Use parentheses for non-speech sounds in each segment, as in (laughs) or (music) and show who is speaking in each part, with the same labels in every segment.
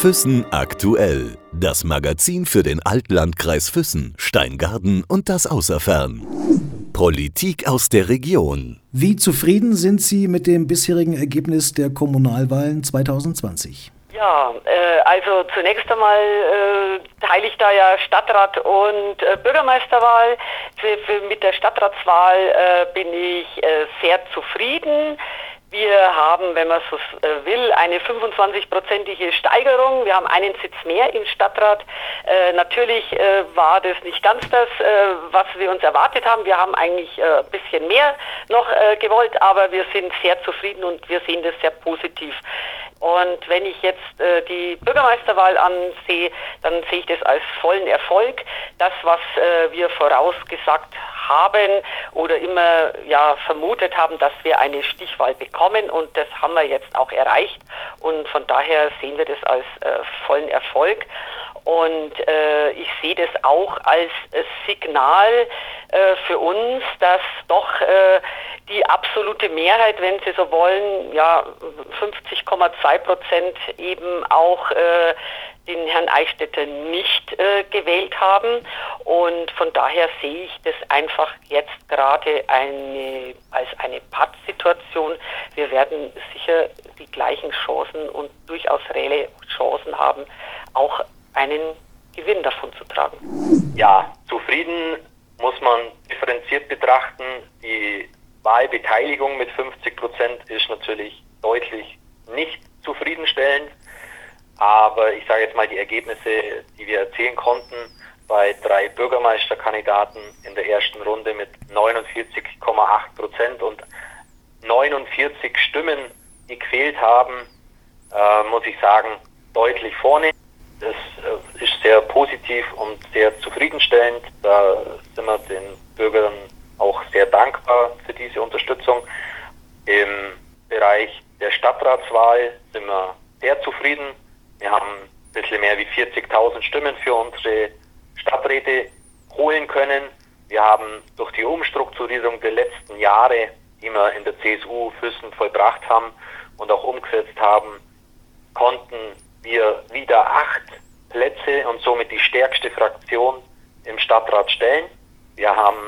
Speaker 1: Füssen aktuell. Das Magazin für den Altlandkreis Füssen, Steingarten und das Außerfern. Politik aus der Region.
Speaker 2: Wie zufrieden sind Sie mit dem bisherigen Ergebnis der Kommunalwahlen 2020?
Speaker 3: Ja, äh, also zunächst einmal äh, teile ich da ja Stadtrat und äh, Bürgermeisterwahl. Für, für, mit der Stadtratswahl äh, bin ich äh, sehr zufrieden. Wir haben, wenn man so äh, will, eine 25-prozentige Steigerung. Wir haben einen Sitz mehr im Stadtrat. Äh, natürlich äh, war das nicht ganz das, äh, was wir uns erwartet haben. Wir haben eigentlich äh, ein bisschen mehr noch äh, gewollt, aber wir sind sehr zufrieden und wir sehen das sehr positiv. Und wenn ich jetzt die Bürgermeisterwahl ansehe, dann sehe ich das als vollen Erfolg. Das, was wir vorausgesagt haben oder immer ja vermutet haben, dass wir eine Stichwahl bekommen und das haben wir jetzt auch erreicht und von daher sehen wir das als äh, vollen Erfolg. Und äh, ich sehe das auch als äh, Signal äh, für uns, dass doch äh, die absolute Mehrheit, wenn Sie so wollen, ja 50,2 Prozent eben auch äh, den Herrn Eichstätter nicht äh, gewählt haben. Und von daher sehe ich das einfach jetzt gerade eine, als eine Pattsituation. Wir werden sicher die gleichen Chancen und durchaus reelle Chancen haben, auch einen Gewinn davon zu tragen.
Speaker 4: Ja, zufrieden muss man differenziert betrachten. Die Wahlbeteiligung mit 50 Prozent ist natürlich deutlich nicht zufriedenstellend. Aber ich sage jetzt mal die Ergebnisse, die wir erzielen konnten bei drei Bürgermeisterkandidaten in der ersten Runde mit 49,8 Prozent und 49 Stimmen, die gefehlt haben, äh, muss ich sagen, deutlich vorne. Das äh, ist sehr positiv und sehr zufriedenstellend. Da sind wir den Bürgern auch sehr dankbar für diese Unterstützung. Im Bereich der Stadtratswahl sind wir sehr zufrieden. Wir haben ein bisschen mehr wie 40.000 Stimmen für unsere Stadträte holen können. Wir haben durch die Umstrukturierung der letzten Jahre, die wir in der CSU Füssen vollbracht haben und auch umgesetzt haben, konnten wir wieder acht Plätze und somit die stärkste Fraktion im Stadtrat stellen. Wir haben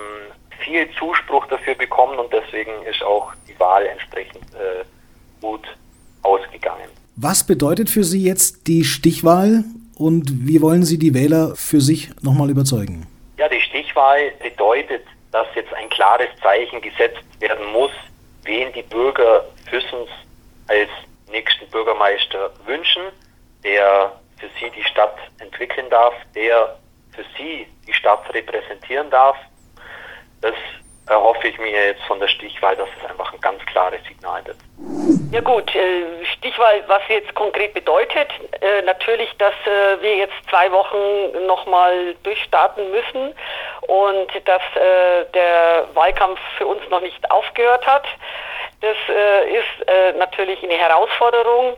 Speaker 4: viel Zuspruch dafür bekommen und deswegen ist auch die Wahl entsprechend äh, gut ausgegangen.
Speaker 2: Was bedeutet für Sie jetzt die Stichwahl und wie wollen Sie die Wähler für sich nochmal überzeugen?
Speaker 4: Ja, die Stichwahl bedeutet, dass jetzt ein klares Zeichen gesetzt werden muss, wen die Bürger Füssens als nächsten Bürgermeister wünschen, der für sie die Stadt entwickeln darf, der für sie die Stadt repräsentieren darf. Das erhoffe ich mir jetzt von der Stichwahl, dass es einfach ein ganz klares Signal wird.
Speaker 3: Ja gut, äh, Stichwahl, was jetzt konkret bedeutet, äh, natürlich, dass äh, wir jetzt zwei Wochen nochmal durchstarten müssen und dass der Wahlkampf für uns noch nicht aufgehört hat. Das ist natürlich eine Herausforderung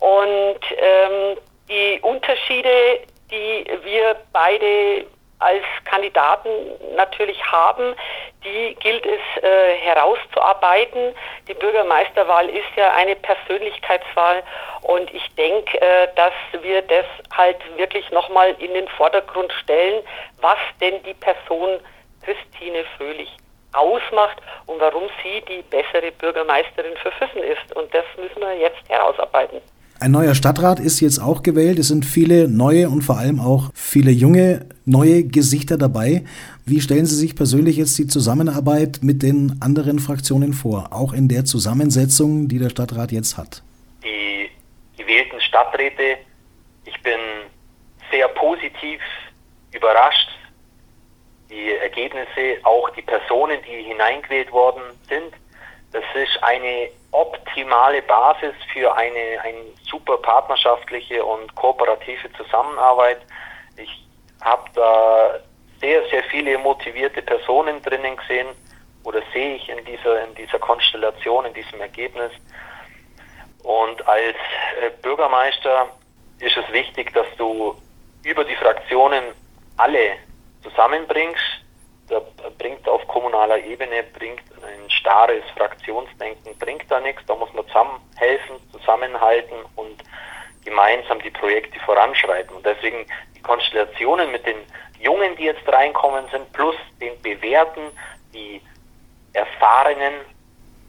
Speaker 3: und ähm, die Unterschiede, die wir beide als Kandidaten natürlich haben, die gilt es äh, herauszuarbeiten. Die Bürgermeisterwahl ist ja eine Persönlichkeitswahl und ich denke, äh, dass wir das halt wirklich nochmal in den Vordergrund stellen, was denn die Person Christine Fröhlich ausmacht und warum sie die bessere Bürgermeisterin für Füssen ist. Und das müssen wir jetzt herausarbeiten.
Speaker 2: Ein neuer Stadtrat ist jetzt auch gewählt. Es sind viele neue und vor allem auch viele junge, neue Gesichter dabei. Wie stellen Sie sich persönlich jetzt die Zusammenarbeit mit den anderen Fraktionen vor, auch in der Zusammensetzung, die der Stadtrat jetzt hat?
Speaker 4: Die gewählten Stadträte, ich bin sehr positiv überrascht. Die Ergebnisse, auch die Personen, die hineingewählt worden sind, das ist eine optimale Basis für eine, eine super partnerschaftliche und kooperative Zusammenarbeit. Ich habe da sehr, sehr viele motivierte Personen drinnen gesehen oder sehe ich in dieser, in dieser Konstellation, in diesem Ergebnis. Und als äh, Bürgermeister ist es wichtig, dass du über die Fraktionen alle zusammenbringst. Da bringt auf kommunaler Ebene bringt ein starres Fraktionsdenken bringt da nichts. Da muss man zusammen helfen, zusammen zusammenhalten und gemeinsam die Projekte voranschreiten. Und deswegen die Konstellationen mit den Jungen, die jetzt reinkommen sind, plus den Bewährten, die Erfahrenen,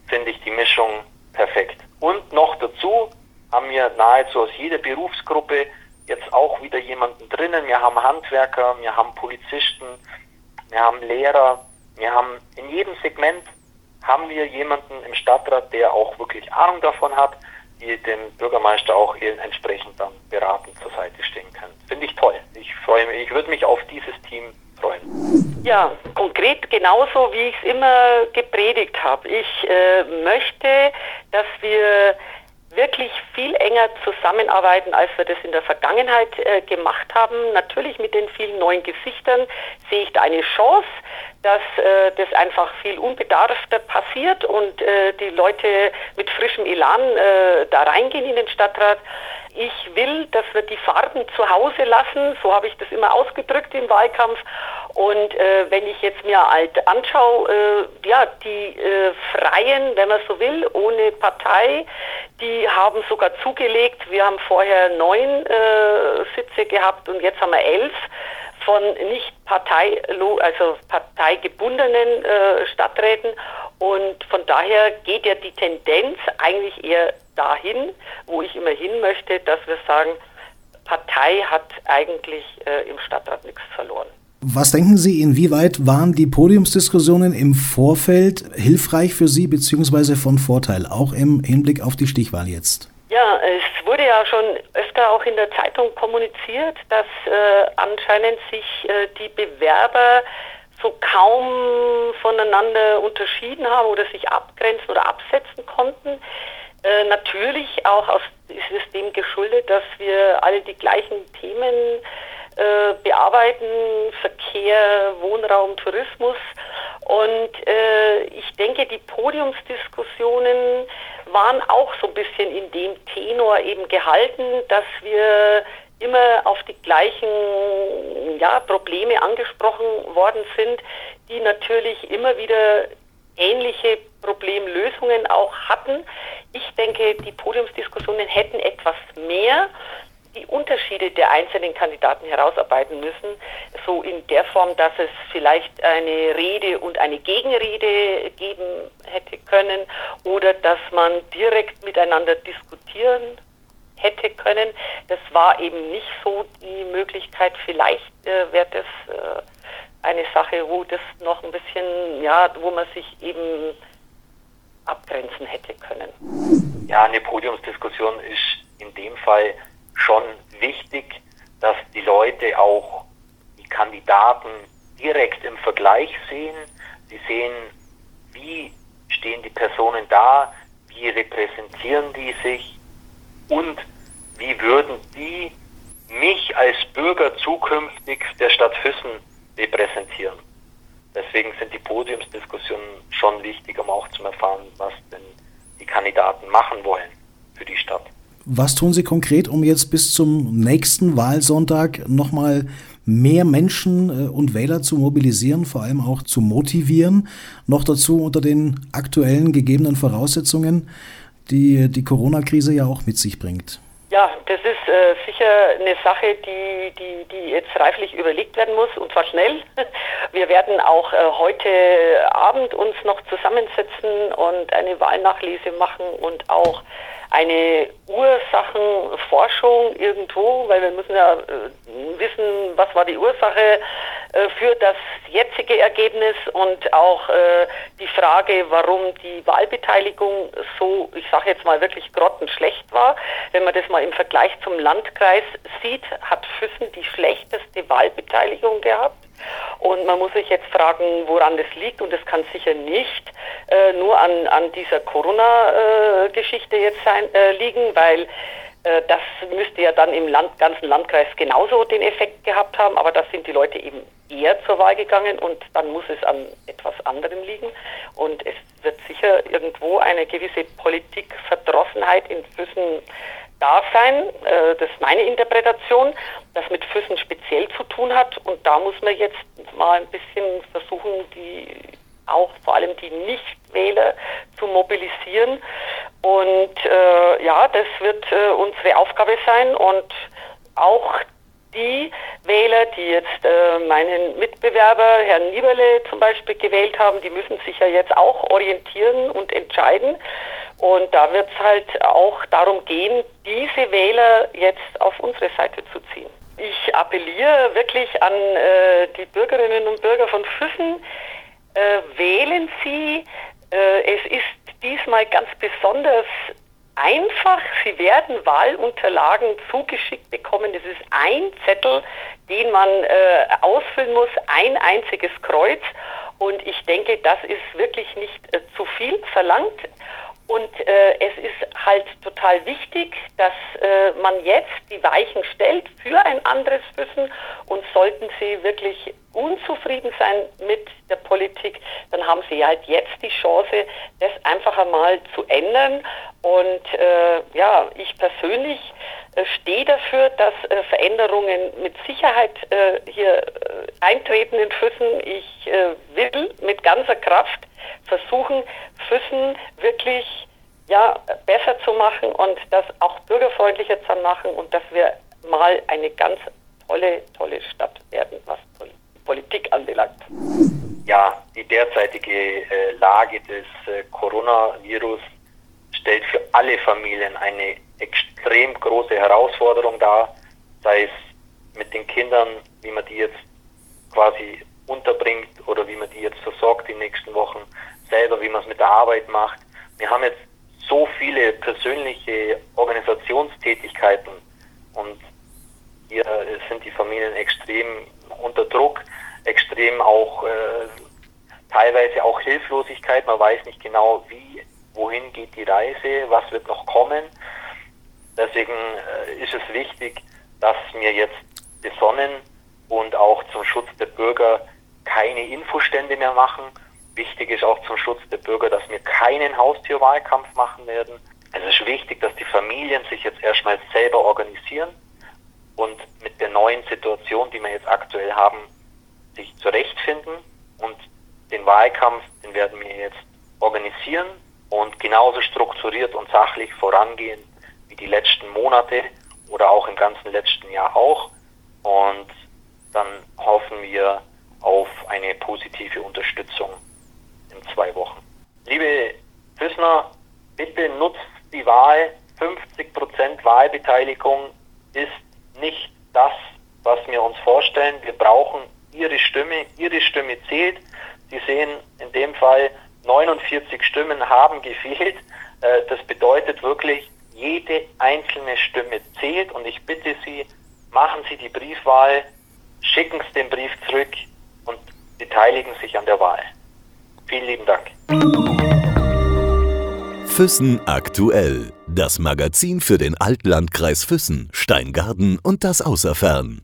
Speaker 4: finde ich die Mischung perfekt. Und noch dazu haben wir nahezu aus jeder Berufsgruppe jetzt auch wieder jemanden drinnen. Wir haben Handwerker, wir haben Polizisten, wir haben Lehrer, wir haben in jedem Segment haben wir jemanden im Stadtrat, der auch wirklich Ahnung davon hat, die dem Bürgermeister auch entsprechend dann beratend zur Seite stehen können. Finde ich toll. Ich freue mich, ich würde mich auf dieses Team freuen.
Speaker 3: Ja, konkret genauso, wie ich es immer gepredigt habe. Ich äh, möchte, dass wir wirklich viel enger zusammenarbeiten, als wir das in der Vergangenheit äh, gemacht haben. Natürlich mit den vielen neuen Gesichtern sehe ich da eine Chance, dass äh, das einfach viel unbedarfter passiert und äh, die Leute mit frischem Elan äh, da reingehen in den Stadtrat. Ich will, dass wir die Farben zu Hause lassen, so habe ich das immer ausgedrückt im Wahlkampf. Und äh, wenn ich jetzt mir halt anschaue, äh, ja, die äh, Freien, wenn man so will, ohne Partei, die haben sogar zugelegt. Wir haben vorher neun äh, Sitze gehabt und jetzt haben wir elf von nicht Partei, also parteigebundenen äh, Stadträten. Und von daher geht ja die Tendenz eigentlich eher dahin, wo ich immer hin möchte, dass wir sagen, Partei hat eigentlich äh, im Stadtrat nichts verloren.
Speaker 2: Was denken Sie, inwieweit waren die Podiumsdiskussionen im Vorfeld hilfreich für Sie bzw. von Vorteil, auch im Hinblick auf die Stichwahl jetzt?
Speaker 3: Ja, es wurde ja schon öfter auch in der Zeitung kommuniziert, dass äh, anscheinend sich äh, die Bewerber so kaum voneinander unterschieden haben oder sich abgrenzen oder absetzen konnten. Äh, natürlich auch aus, ist es dem geschuldet, dass wir alle die gleichen Themen äh, bearbeiten, Verkehr, Wohnraum, Tourismus. Und äh, ich denke, die Podiumsdiskussionen waren auch so ein bisschen in dem Tenor eben gehalten, dass wir immer auf die gleichen ja, Probleme angesprochen worden sind, die natürlich immer wieder ähnliche Problemlösungen auch hatten. Ich denke, die Podiumsdiskussionen hätten etwas mehr die Unterschiede der einzelnen Kandidaten herausarbeiten müssen, so in der Form, dass es vielleicht eine Rede und eine Gegenrede geben hätte können oder dass man direkt miteinander diskutieren hätte können. Das war eben nicht so die Möglichkeit. Vielleicht äh, wäre das äh, eine Sache, wo das noch ein bisschen, ja, wo man sich eben abgrenzen hätte können.
Speaker 4: Ja, eine Podiumsdiskussion ist in dem Fall schon wichtig, dass die Leute auch die Kandidaten direkt im Vergleich sehen. Sie sehen, wie stehen die Personen da, wie repräsentieren die sich und wie würden die mich als Bürger zukünftig der Stadt Füssen repräsentieren. Deswegen sind die Podiumsdiskussionen schon wichtig, um auch zu erfahren, was denn die Kandidaten machen wollen für die Stadt.
Speaker 2: Was tun Sie konkret, um jetzt bis zum nächsten Wahlsonntag nochmal mehr Menschen äh, und Wähler zu mobilisieren, vor allem auch zu motivieren? Noch dazu unter den aktuellen gegebenen Voraussetzungen, die die Corona-Krise ja auch mit sich bringt.
Speaker 3: Ja, das ist äh, sicher eine Sache, die, die, die jetzt reiflich überlegt werden muss und zwar schnell. (laughs) Wir werden auch äh, heute Abend uns noch zusammensetzen und eine Wahlnachlese machen und auch eine Ursachenforschung irgendwo, weil wir müssen ja äh, wissen, was war die Ursache äh, für das jetzige Ergebnis und auch äh, die Frage, warum die Wahlbeteiligung so, ich sage jetzt mal wirklich grottenschlecht war. Wenn man das mal im Vergleich zum Landkreis sieht, hat Füssen die schlechteste Wahlbeteiligung gehabt. Und man muss sich jetzt fragen, woran das liegt. Und das kann sicher nicht äh, nur an, an dieser Corona-Geschichte äh, jetzt sein, äh, liegen, weil äh, das müsste ja dann im Land, ganzen Landkreis genauso den Effekt gehabt haben. Aber da sind die Leute eben eher zur Wahl gegangen und dann muss es an etwas anderem liegen. Und es wird sicher irgendwo eine gewisse Politikverdrossenheit in Füssen da sein. Äh, das ist meine Interpretation, das mit Füssen speziell zu tun hat. Und da muss man jetzt mal ein bisschen versuchen, die auch vor allem die Nichtwähler zu mobilisieren Und äh, ja, das wird äh, unsere Aufgabe sein und auch die Wähler, die jetzt äh, meinen Mitbewerber, Herrn Nieberle zum Beispiel, gewählt haben, die müssen sich ja jetzt auch orientieren und entscheiden. Und da wird es halt auch darum gehen, diese Wähler jetzt auf unsere Seite zu ziehen. Ich appelliere wirklich an äh, die Bürgerinnen und Bürger von Füssen, äh, wählen Sie. Äh, es ist diesmal ganz besonders einfach. Sie werden Wahlunterlagen zugeschickt bekommen. Das ist ein Zettel, den man äh, ausfüllen muss, ein einziges Kreuz. Und ich denke, das ist wirklich nicht äh, zu viel verlangt. Und äh, es ist halt total wichtig, dass äh, man jetzt die Weichen stellt für ein anderes Wissen. Und sollten Sie wirklich unzufrieden sein mit der Politik, dann haben Sie halt jetzt die Chance, das einfach einmal zu ändern. Und äh, ja, ich persönlich äh, stehe dafür, dass äh, Veränderungen mit Sicherheit äh, hier eintreten in Füssen. Ich will mit ganzer Kraft versuchen, Füssen wirklich ja, besser zu machen und das auch bürgerfreundlicher zu machen und dass wir mal eine ganz tolle, tolle Stadt werden, was Politik anbelangt.
Speaker 4: Ja, die derzeitige äh, Lage des äh, Coronavirus stellt für alle Familien eine extrem große Herausforderung dar, sei es mit den Kindern, wie man die jetzt quasi unterbringt oder wie man die jetzt versorgt die nächsten Wochen, selber, wie man es mit der Arbeit macht. Wir haben jetzt so viele persönliche Organisationstätigkeiten und hier sind die Familien extrem unter Druck, extrem auch äh, teilweise auch Hilflosigkeit. Man weiß nicht genau, wie, wohin geht die Reise, was wird noch kommen. Deswegen äh, ist es wichtig, dass wir jetzt besonnen und auch zum Schutz der Bürger keine Infostände mehr machen. Wichtig ist auch zum Schutz der Bürger, dass wir keinen Haustierwahlkampf machen werden. Es ist wichtig, dass die Familien sich jetzt erstmal selber organisieren und mit der neuen Situation, die wir jetzt aktuell haben, sich zurechtfinden. Und den Wahlkampf, den werden wir jetzt organisieren und genauso strukturiert und sachlich vorangehen wie die letzten Monate oder auch im ganzen letzten Jahr auch. Und dann hoffen wir auf eine positive Unterstützung in zwei Wochen. Liebe Füssner, bitte nutzt die Wahl. 50% Wahlbeteiligung ist nicht das, was wir uns vorstellen. Wir brauchen Ihre Stimme. Ihre Stimme zählt. Sie sehen in dem Fall 49 Stimmen haben gefehlt. Äh, das bedeutet wirklich, jede einzelne Stimme zählt und ich bitte Sie, machen Sie die Briefwahl, schicken Sie den Brief zurück und beteiligen sich an der Wahl. Vielen lieben Dank.
Speaker 1: Füssen aktuell. Das Magazin für den Altlandkreis Füssen, Steingarten und das Außerfern.